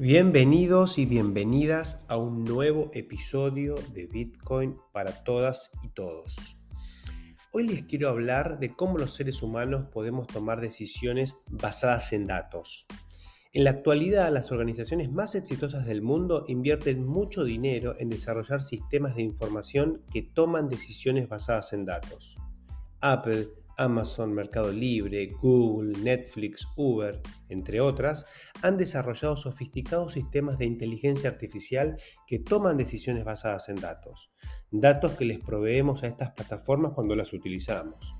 Bienvenidos y bienvenidas a un nuevo episodio de Bitcoin para todas y todos. Hoy les quiero hablar de cómo los seres humanos podemos tomar decisiones basadas en datos. En la actualidad, las organizaciones más exitosas del mundo invierten mucho dinero en desarrollar sistemas de información que toman decisiones basadas en datos. Apple, Amazon, Mercado Libre, Google, Netflix, Uber, entre otras, han desarrollado sofisticados sistemas de inteligencia artificial que toman decisiones basadas en datos, datos que les proveemos a estas plataformas cuando las utilizamos.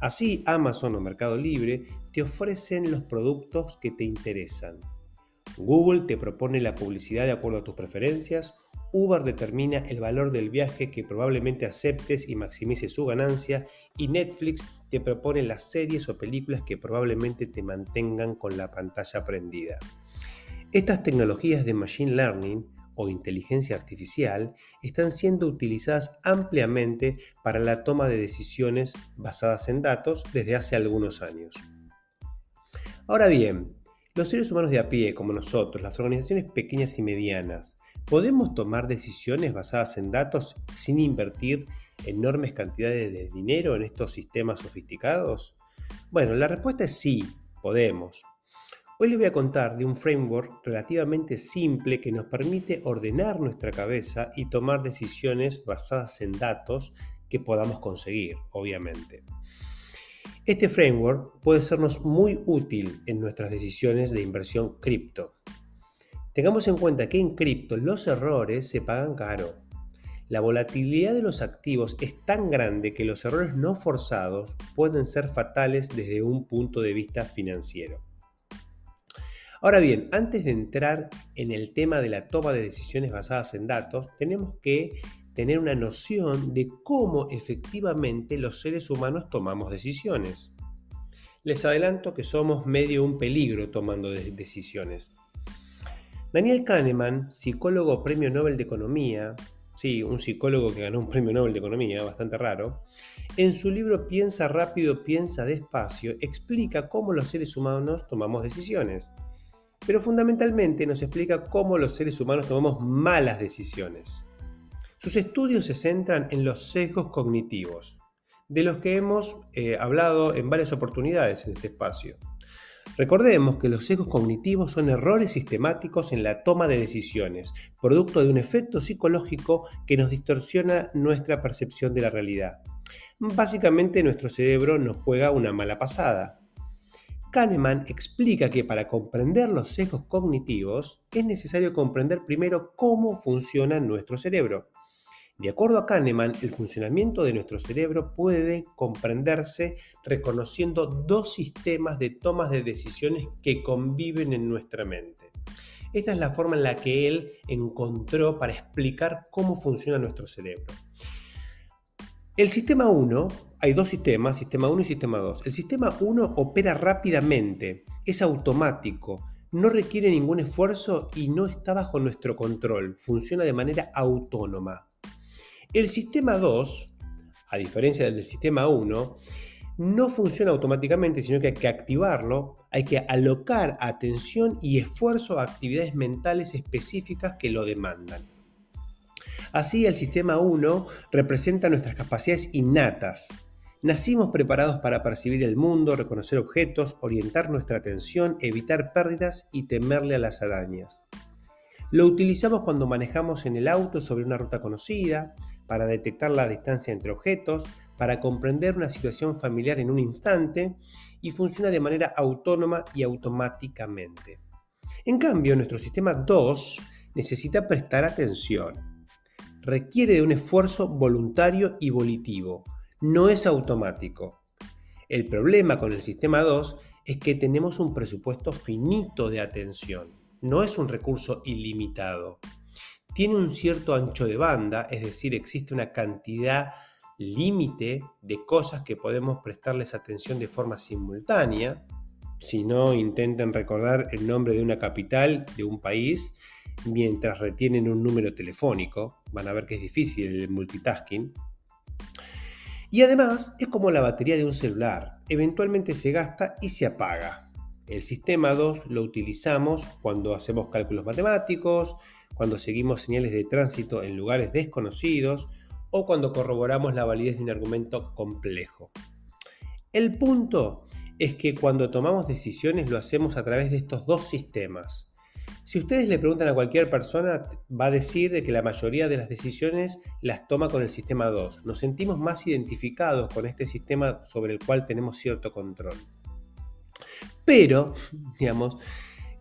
Así, Amazon o Mercado Libre te ofrecen los productos que te interesan. Google te propone la publicidad de acuerdo a tus preferencias, Uber determina el valor del viaje que probablemente aceptes y maximice su ganancia y Netflix te propone las series o películas que probablemente te mantengan con la pantalla prendida. Estas tecnologías de Machine Learning o inteligencia artificial están siendo utilizadas ampliamente para la toma de decisiones basadas en datos desde hace algunos años. Ahora bien, los seres humanos de a pie, como nosotros, las organizaciones pequeñas y medianas, ¿Podemos tomar decisiones basadas en datos sin invertir enormes cantidades de dinero en estos sistemas sofisticados? Bueno, la respuesta es sí, podemos. Hoy les voy a contar de un framework relativamente simple que nos permite ordenar nuestra cabeza y tomar decisiones basadas en datos que podamos conseguir, obviamente. Este framework puede sernos muy útil en nuestras decisiones de inversión cripto. Tengamos en cuenta que en cripto los errores se pagan caro. La volatilidad de los activos es tan grande que los errores no forzados pueden ser fatales desde un punto de vista financiero. Ahora bien, antes de entrar en el tema de la toma de decisiones basadas en datos, tenemos que tener una noción de cómo efectivamente los seres humanos tomamos decisiones. Les adelanto que somos medio un peligro tomando decisiones. Daniel Kahneman, psicólogo premio Nobel de Economía, sí, un psicólogo que ganó un premio Nobel de Economía, bastante raro, en su libro Piensa rápido, piensa despacio, explica cómo los seres humanos tomamos decisiones. Pero fundamentalmente nos explica cómo los seres humanos tomamos malas decisiones. Sus estudios se centran en los sesgos cognitivos, de los que hemos eh, hablado en varias oportunidades en este espacio. Recordemos que los sesgos cognitivos son errores sistemáticos en la toma de decisiones, producto de un efecto psicológico que nos distorsiona nuestra percepción de la realidad. Básicamente nuestro cerebro nos juega una mala pasada. Kahneman explica que para comprender los sesgos cognitivos es necesario comprender primero cómo funciona nuestro cerebro. De acuerdo a Kahneman, el funcionamiento de nuestro cerebro puede comprenderse reconociendo dos sistemas de tomas de decisiones que conviven en nuestra mente. Esta es la forma en la que él encontró para explicar cómo funciona nuestro cerebro. El sistema 1, hay dos sistemas, sistema 1 y sistema 2. El sistema 1 opera rápidamente, es automático, no requiere ningún esfuerzo y no está bajo nuestro control, funciona de manera autónoma. El sistema 2, a diferencia del sistema 1, no funciona automáticamente, sino que hay que activarlo, hay que alocar atención y esfuerzo a actividades mentales específicas que lo demandan. Así, el sistema 1 representa nuestras capacidades innatas. Nacimos preparados para percibir el mundo, reconocer objetos, orientar nuestra atención, evitar pérdidas y temerle a las arañas. Lo utilizamos cuando manejamos en el auto sobre una ruta conocida, para detectar la distancia entre objetos, para comprender una situación familiar en un instante y funciona de manera autónoma y automáticamente. En cambio, nuestro sistema 2 necesita prestar atención. Requiere de un esfuerzo voluntario y volitivo. No es automático. El problema con el sistema 2 es que tenemos un presupuesto finito de atención. No es un recurso ilimitado tiene un cierto ancho de banda, es decir, existe una cantidad límite de cosas que podemos prestarles atención de forma simultánea. Si no, intenten recordar el nombre de una capital, de un país, mientras retienen un número telefónico. Van a ver que es difícil el multitasking. Y además es como la batería de un celular. Eventualmente se gasta y se apaga. El sistema 2 lo utilizamos cuando hacemos cálculos matemáticos, cuando seguimos señales de tránsito en lugares desconocidos o cuando corroboramos la validez de un argumento complejo. El punto es que cuando tomamos decisiones lo hacemos a través de estos dos sistemas. Si ustedes le preguntan a cualquier persona, va a decir de que la mayoría de las decisiones las toma con el sistema 2. Nos sentimos más identificados con este sistema sobre el cual tenemos cierto control. Pero, digamos,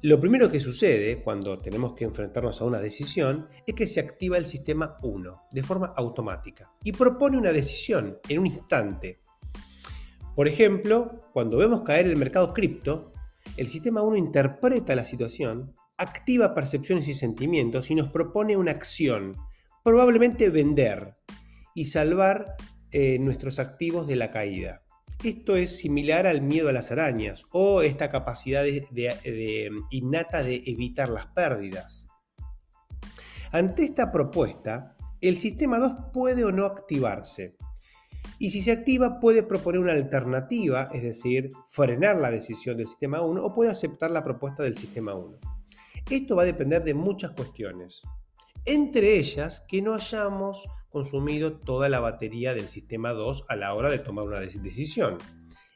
lo primero que sucede cuando tenemos que enfrentarnos a una decisión es que se activa el sistema 1 de forma automática y propone una decisión en un instante. Por ejemplo, cuando vemos caer el mercado cripto, el sistema 1 interpreta la situación, activa percepciones y sentimientos y nos propone una acción, probablemente vender y salvar eh, nuestros activos de la caída. Esto es similar al miedo a las arañas o esta capacidad innata de evitar las pérdidas. Ante esta propuesta, el sistema 2 puede o no activarse. Y si se activa, puede proponer una alternativa, es decir, frenar la decisión del sistema 1 o puede aceptar la propuesta del sistema 1. Esto va a depender de muchas cuestiones, entre ellas que no hayamos consumido toda la batería del sistema 2 a la hora de tomar una decisión.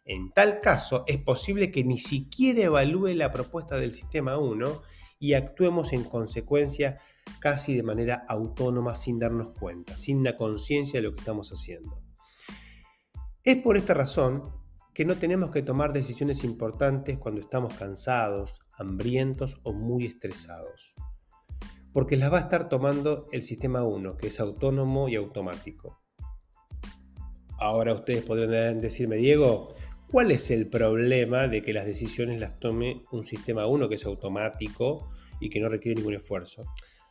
En tal caso, es posible que ni siquiera evalúe la propuesta del sistema 1 y actuemos en consecuencia casi de manera autónoma sin darnos cuenta, sin la conciencia de lo que estamos haciendo. Es por esta razón que no tenemos que tomar decisiones importantes cuando estamos cansados, hambrientos o muy estresados porque las va a estar tomando el sistema 1, que es autónomo y automático. Ahora ustedes podrán decirme, Diego, ¿cuál es el problema de que las decisiones las tome un sistema 1 que es automático y que no requiere ningún esfuerzo?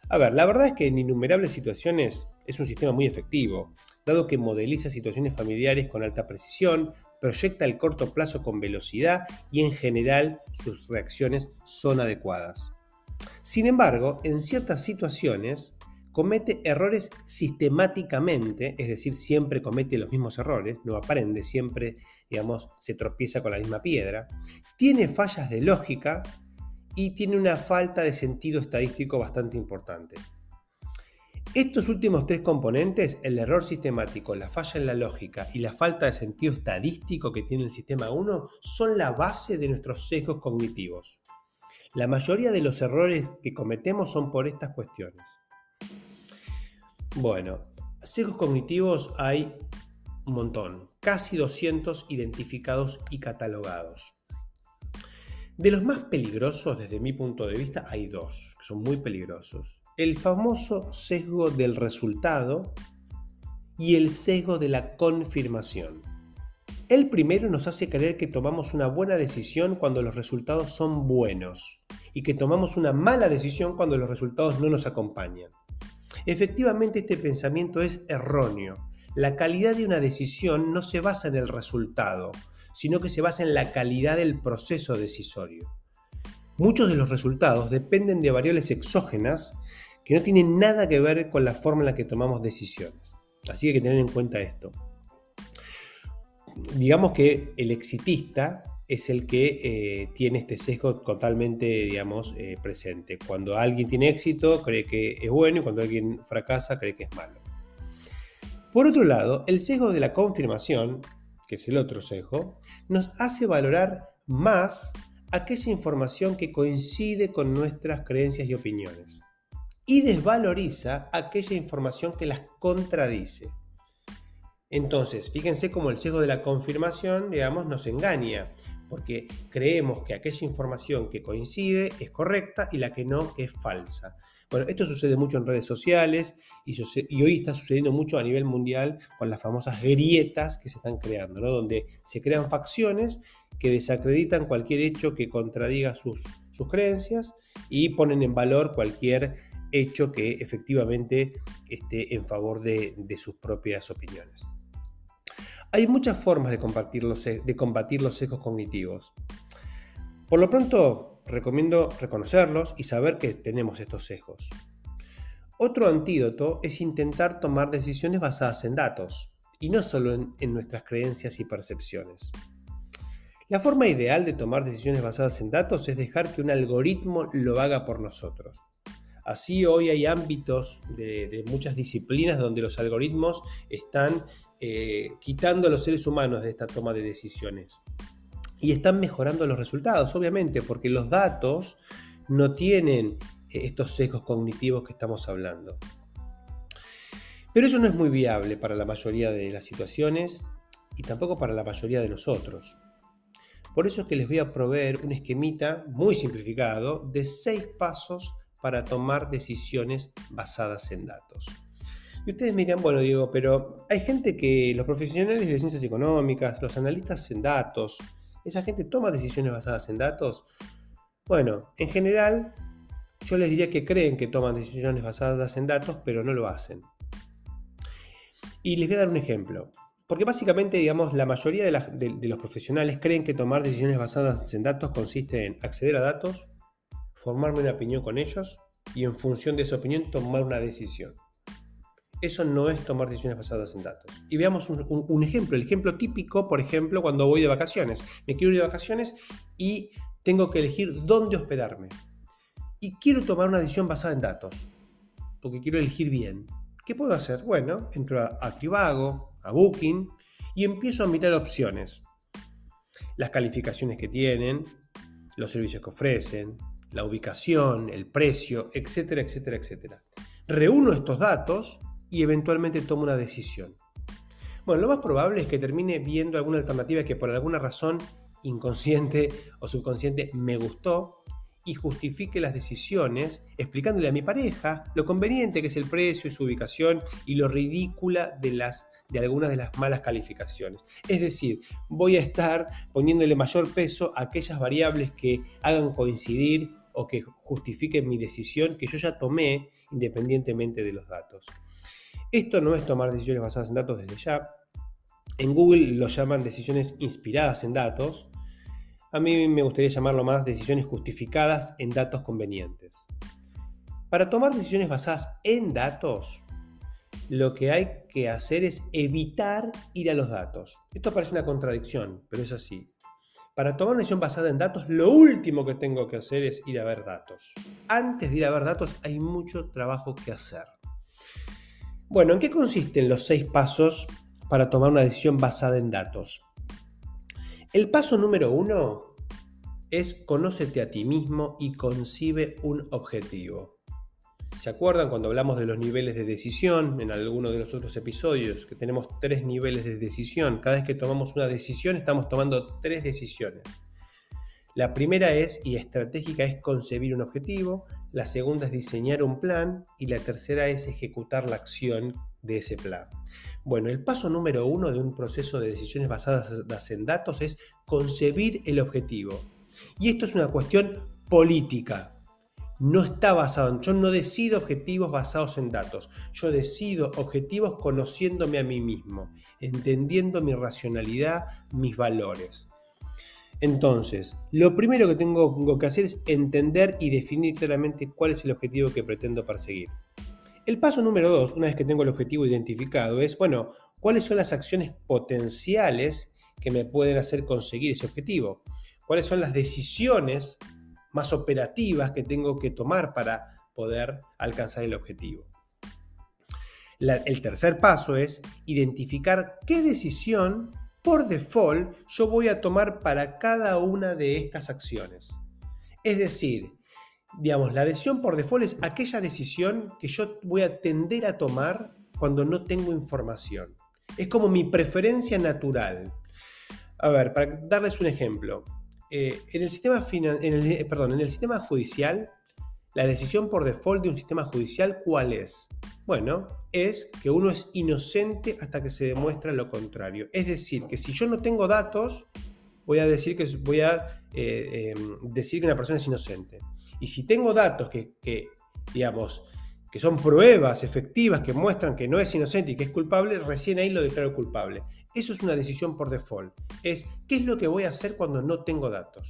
A ver, la verdad es que en innumerables situaciones es un sistema muy efectivo, dado que modeliza situaciones familiares con alta precisión, proyecta el corto plazo con velocidad y en general sus reacciones son adecuadas. Sin embargo, en ciertas situaciones comete errores sistemáticamente, es decir, siempre comete los mismos errores, no aprende, siempre, digamos, se tropieza con la misma piedra, tiene fallas de lógica y tiene una falta de sentido estadístico bastante importante. Estos últimos tres componentes, el error sistemático, la falla en la lógica y la falta de sentido estadístico que tiene el sistema 1, son la base de nuestros sesgos cognitivos. La mayoría de los errores que cometemos son por estas cuestiones. Bueno, sesgos cognitivos hay un montón, casi 200 identificados y catalogados. De los más peligrosos, desde mi punto de vista, hay dos, que son muy peligrosos. El famoso sesgo del resultado y el sesgo de la confirmación. El primero nos hace creer que tomamos una buena decisión cuando los resultados son buenos y que tomamos una mala decisión cuando los resultados no nos acompañan. Efectivamente, este pensamiento es erróneo. La calidad de una decisión no se basa en el resultado, sino que se basa en la calidad del proceso decisorio. Muchos de los resultados dependen de variables exógenas que no tienen nada que ver con la forma en la que tomamos decisiones. Así que hay que tener en cuenta esto digamos que el exitista es el que eh, tiene este sesgo totalmente, digamos, eh, presente. Cuando alguien tiene éxito, cree que es bueno y cuando alguien fracasa, cree que es malo. Por otro lado, el sesgo de la confirmación, que es el otro sesgo, nos hace valorar más aquella información que coincide con nuestras creencias y opiniones y desvaloriza aquella información que las contradice. Entonces, fíjense cómo el sesgo de la confirmación, digamos, nos engaña, porque creemos que aquella información que coincide es correcta y la que no es falsa. Bueno, esto sucede mucho en redes sociales y, hoy está sucediendo mucho a nivel mundial con las famosas grietas que se están creando, ¿no? donde se crean facciones que desacreditan cualquier hecho que contradiga sus, creencias y ponen en valor cualquier hecho que efectivamente esté en favor de sus propias opiniones. Hay muchas formas de, combatir los, de combatir los sesgos cognitivos. Por lo pronto, recomiendo reconocerlos y saber que tenemos estos sesgos. Otro antídoto es intentar tomar decisiones basadas en datos y no solo en, nuestras creencias y percepciones. La forma ideal de tomar decisiones basadas en datos es dejar que un algoritmo lo haga por nosotros. Así hoy hay ámbitos de, muchas disciplinas donde los algoritmos están eh, quitando a los seres humanos de esta toma de decisiones. Y están mejorando los resultados, obviamente, porque los datos no tienen eh, estos sesgos cognitivos que estamos hablando. Pero eso no es muy viable para la mayoría de las situaciones y tampoco para la mayoría de nosotros. Por eso es que les voy a proveer un esquemita muy simplificado de seis pasos para tomar decisiones basadas en datos. Y ustedes me dirán, bueno, Diego, pero hay gente que, los profesionales de ciencias económicas, los analistas en datos, esa gente toma decisiones basadas en datos. Bueno, en general, yo les diría que creen que toman decisiones basadas en datos, pero no lo hacen. Y les voy a dar un ejemplo. Porque básicamente, digamos, la mayoría de, los profesionales creen que tomar decisiones basadas en datos consiste en acceder a datos, formarme una opinión con ellos y en función de esa opinión tomar una decisión. Eso no es tomar decisiones basadas en datos. Y veamos un, ejemplo. El ejemplo típico, por ejemplo, cuando voy de vacaciones. Me quiero ir de vacaciones y tengo que elegir dónde hospedarme. Y quiero tomar una decisión basada en datos. Porque quiero elegir bien. ¿Qué puedo hacer? Bueno, entro a, Trivago, a Booking y empiezo a mirar opciones. Las calificaciones que tienen, los servicios que ofrecen, la ubicación, el precio, etcétera, etcétera, etcétera. Reúno estos datos y eventualmente tomo una decisión. Bueno, lo más probable es que termine viendo alguna alternativa que por alguna razón inconsciente o subconsciente me gustó y justifique las decisiones explicándole a mi pareja lo conveniente que es el precio y su ubicación y lo ridícula de las de algunas de las malas calificaciones. Es decir, voy a estar poniéndole mayor peso a aquellas variables que hagan coincidir o que justifiquen mi decisión que yo ya tomé independientemente de los datos. Esto no es tomar decisiones basadas en datos desde ya. En Google lo llaman decisiones inspiradas en datos. A mí me gustaría llamarlo más decisiones justificadas en datos convenientes. Para tomar decisiones basadas en datos, lo que hay que hacer es evitar ir a los datos. Esto parece una contradicción, pero es así. Para tomar una decisión basada en datos, lo último que tengo que hacer es ir a ver datos. Antes de ir a ver datos hay mucho trabajo que hacer. Bueno, ¿en qué consisten los seis pasos para tomar una decisión basada en datos? El paso número uno es conócete a ti mismo y concibe un objetivo. ¿Se acuerdan cuando hablamos de los niveles de decisión en alguno de los otros episodios? Que tenemos tres niveles de decisión. Cada vez que tomamos una decisión estamos tomando tres decisiones. La primera es, y estratégica, es concebir un objetivo, la segunda es diseñar un plan y la tercera es ejecutar la acción de ese plan. Bueno, el paso número uno de un proceso de decisiones basadas en datos es concebir el objetivo. Y esto es una cuestión política. No está basado en, yo no decido objetivos basados en datos, yo decido objetivos conociéndome a mí mismo, entendiendo mi racionalidad, mis valores. Entonces, lo primero que tengo que hacer es entender y definir claramente cuál es el objetivo que pretendo perseguir. El paso número dos, una vez que tengo el objetivo identificado, es, bueno, cuáles son las acciones potenciales que me pueden hacer conseguir ese objetivo. Cuáles son las decisiones más operativas que tengo que tomar para poder alcanzar el objetivo. el tercer paso es identificar qué decisión por default yo voy a tomar para cada una de estas acciones. Es decir, digamos, la decisión por default es aquella decisión que yo voy a tender a tomar cuando no tengo información. Es como mi preferencia natural. A ver, para darles un ejemplo. Eh, en, el sistema en, perdón, en el sistema judicial, la decisión por default de un sistema judicial, ¿cuál es? Bueno, es que uno es inocente hasta que se demuestra lo contrario. Es decir, que si yo no tengo datos, voy a decir que, voy a, eh, em, decir que una persona es inocente. Y si tengo datos que, digamos, que son pruebas efectivas que muestran que no es inocente y que es culpable, recién ahí lo declaro culpable. Eso es una decisión por default. Es qué es lo que voy a hacer cuando no tengo datos.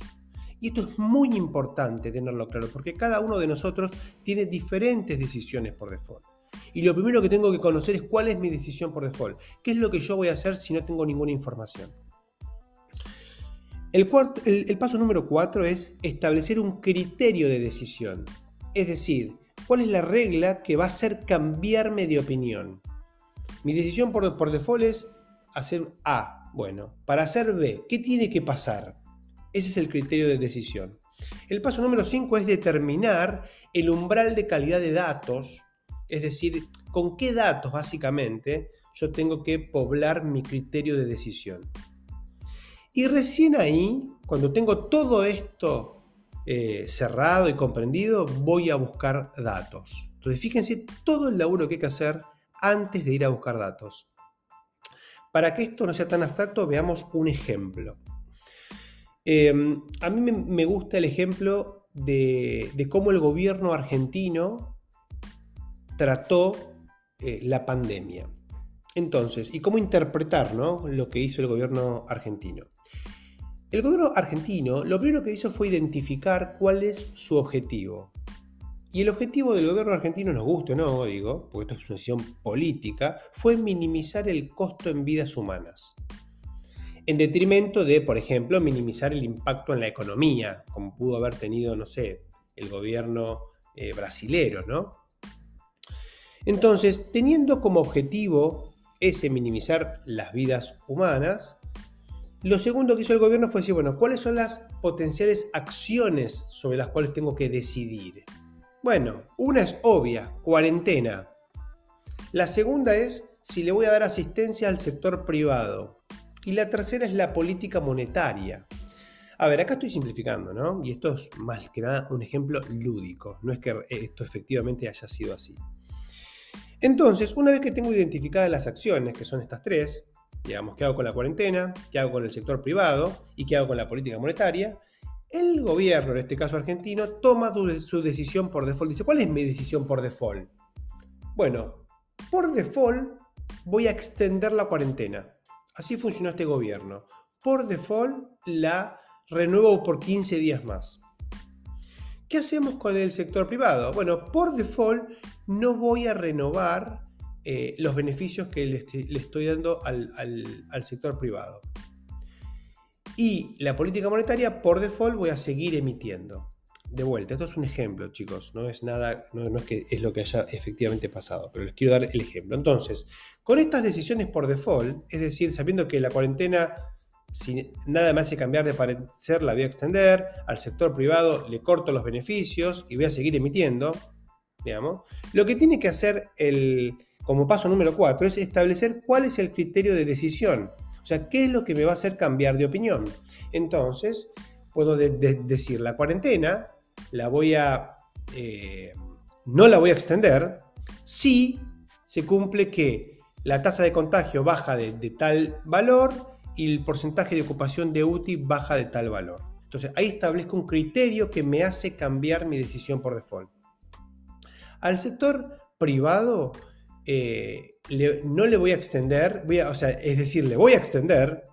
Y esto es muy importante tenerlo claro, porque cada uno de nosotros tiene diferentes decisiones por default. Y lo primero que tengo que conocer es cuál es mi decisión por default. ¿Qué es lo que yo voy a hacer si no tengo ninguna información? El, el, paso número cuatro es establecer un criterio de decisión. Es decir, cuál es la regla que va a hacer cambiarme de opinión. Mi decisión por, por default es hacer A. Bueno, para hacer B, ¿qué tiene que pasar? Ese es el criterio de decisión. El paso número 5 es determinar el umbral de calidad de datos, es decir, con qué datos básicamente yo tengo que poblar mi criterio de decisión. Y recién ahí, cuando tengo todo esto eh, cerrado y comprendido, voy a buscar datos. Entonces, fíjense todo el laburo que hay que hacer antes de ir a buscar datos. Para que esto no sea tan abstracto, veamos un ejemplo. Em, a mí me, gusta el ejemplo de, cómo el gobierno argentino trató eh, la pandemia. Entonces, y cómo interpretar lo que hizo el gobierno argentino. El gobierno argentino lo primero que hizo fue identificar cuál es su objetivo. Y el objetivo del gobierno argentino, nos guste o no, digo, porque esto es una decisión política, fue minimizar el costo en vidas humanas en detrimento de, por ejemplo, minimizar el impacto en la economía, como pudo haber tenido, no sé, el gobierno eh, brasilero, ¿no? Entonces, teniendo como objetivo ese minimizar las vidas humanas, lo segundo que hizo el gobierno fue decir, bueno, ¿cuáles son las potenciales acciones sobre las cuales tengo que decidir? Bueno, una es obvia, cuarentena. La segunda es si le voy a dar asistencia al sector privado. Y la tercera es la política monetaria. A ver, acá estoy simplificando, ¿no? Y esto es más que nada un ejemplo lúdico, no es que esto efectivamente haya sido así. Entonces, una vez que tengo identificadas las acciones, que son estas tres, digamos, qué hago con la cuarentena, qué hago con el sector privado y qué hago con la política monetaria, el gobierno, en este caso argentino, toma su decisión por default. Dice, ¿cuál es mi decisión por default? Bueno, por default voy a extender la cuarentena. Así funcionó este gobierno. Por default la renuevo por 15 días más. ¿Qué hacemos con el sector privado? Bueno, por default no voy a renovar eh, los beneficios que le, estoy dando al, sector privado. Y la política monetaria, por default, voy a seguir emitiendo. De vuelta, esto es un ejemplo, chicos, no es nada, no, es que es lo que haya efectivamente pasado, pero les quiero dar el ejemplo. Entonces, con estas decisiones por default, es decir, sabiendo que la cuarentena, si nada me hace cambiar de parecer, la voy a extender, al sector privado le corto los beneficios y voy a seguir emitiendo, digamos, lo que tiene que hacer el, como paso número 4 es establecer cuál es el criterio de decisión. O sea, qué es lo que me va a hacer cambiar de opinión. Entonces, puedo decir la cuarentena la voy a, eh, no la voy a extender si se cumple que la tasa de contagio baja de, tal valor y el porcentaje de ocupación de UTI baja de tal valor. Entonces ahí establezco un criterio que me hace cambiar mi decisión por default. Al sector privado eh, no le voy a extender, o sea, es decir, le voy a extender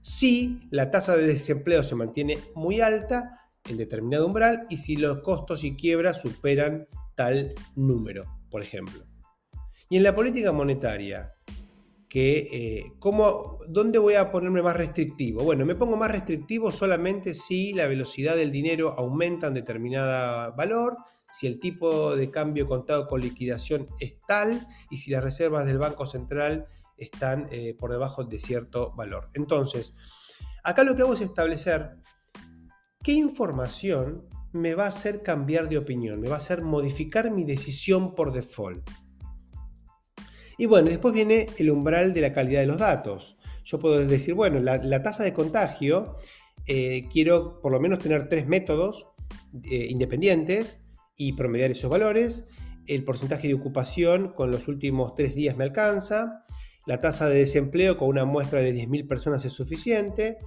si la tasa de desempleo se mantiene muy alta en determinado umbral y si los costos y quiebras superan tal número, por ejemplo. Y en la política monetaria, que, eh, ¿dónde voy a ponerme más restrictivo? Bueno, me pongo más restrictivo solamente si la velocidad del dinero aumenta en determinado valor, si el tipo de cambio contado con liquidación es tal y si las reservas del Banco Central están eh, por debajo de cierto valor. Entonces, acá lo que hago es establecer ¿Qué información me va a hacer cambiar de opinión? Me va a hacer modificar mi decisión por default. Y bueno, después viene el umbral de la calidad de los datos. Yo puedo decir, bueno, la, tasa de contagio, eh, quiero por lo menos tener tres métodos eh, independientes y promediar esos valores. El porcentaje de ocupación con los últimos tres días me alcanza. La tasa de desempleo con una muestra de 10.000 personas es suficiente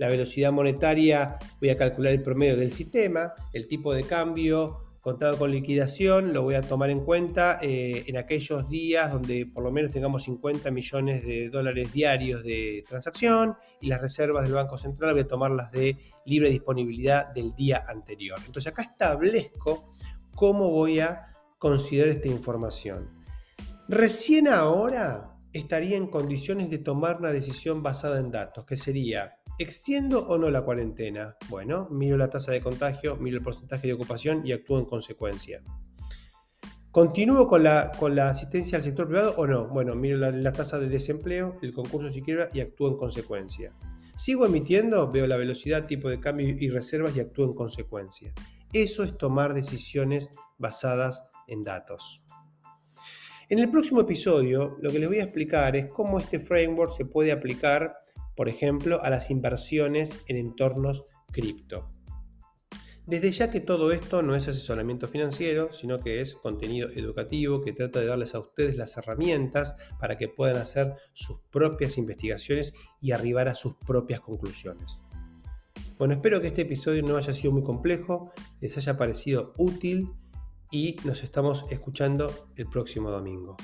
la velocidad monetaria, voy a calcular el promedio del sistema, el tipo de cambio contado con liquidación, lo voy a tomar en cuenta eh, en aquellos días donde por lo menos tengamos 50 millones de dólares diarios de transacción y las reservas del Banco Central voy a tomarlas de libre disponibilidad del día anterior. Entonces acá establezco cómo voy a considerar esta información. Recién ahora estaría en condiciones de tomar una decisión basada en datos, que sería ¿Extiendo o no la cuarentena? Bueno, miro la tasa de contagio, miro el porcentaje de ocupación y actúo en consecuencia. ¿Continúo con la, con la asistencia al sector privado o no? Bueno, miro la, tasa de desempleo, el concurso si quiebra y actúo en consecuencia. ¿Sigo emitiendo? Veo la velocidad, tipo de cambio y reservas y actúo en consecuencia. Eso es tomar decisiones basadas en datos. En el próximo episodio lo que les voy a explicar es cómo este framework se puede aplicar, por ejemplo, a las inversiones en entornos cripto. Desde ya que todo esto no es asesoramiento financiero, sino que es contenido educativo que trata de darles a ustedes las herramientas para que puedan hacer sus propias investigaciones y arribar a sus propias conclusiones. Bueno, espero que este episodio no haya sido muy complejo, les haya parecido útil y nos estamos escuchando el próximo domingo.